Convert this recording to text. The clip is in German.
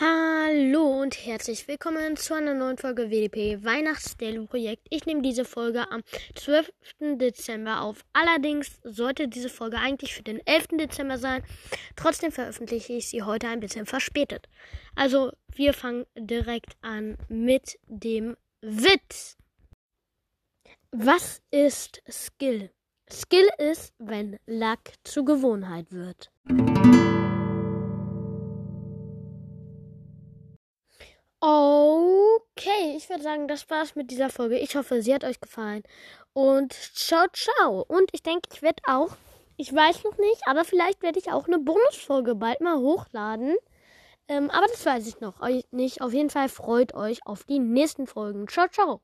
Hallo und herzlich willkommen zu einer neuen Folge WDP Weihnachtsdaily Projekt. Ich nehme diese Folge am 12. Dezember auf. Allerdings sollte diese Folge eigentlich für den 11. Dezember sein. Trotzdem veröffentliche ich sie heute ein bisschen verspätet. Also wir fangen direkt an mit dem Witz. Was ist Skill? Skill ist, wenn Luck zur Gewohnheit wird. Okay, ich würde sagen, das war's mit dieser Folge. Ich hoffe, sie hat euch gefallen. Und ciao, ciao. Und ich denke, ich werde auch, ich weiß noch nicht, aber vielleicht werde ich auch eine Bonusfolge bald mal hochladen. Ähm, aber das weiß ich noch nicht. Auf jeden Fall freut euch auf die nächsten Folgen. Ciao, ciao.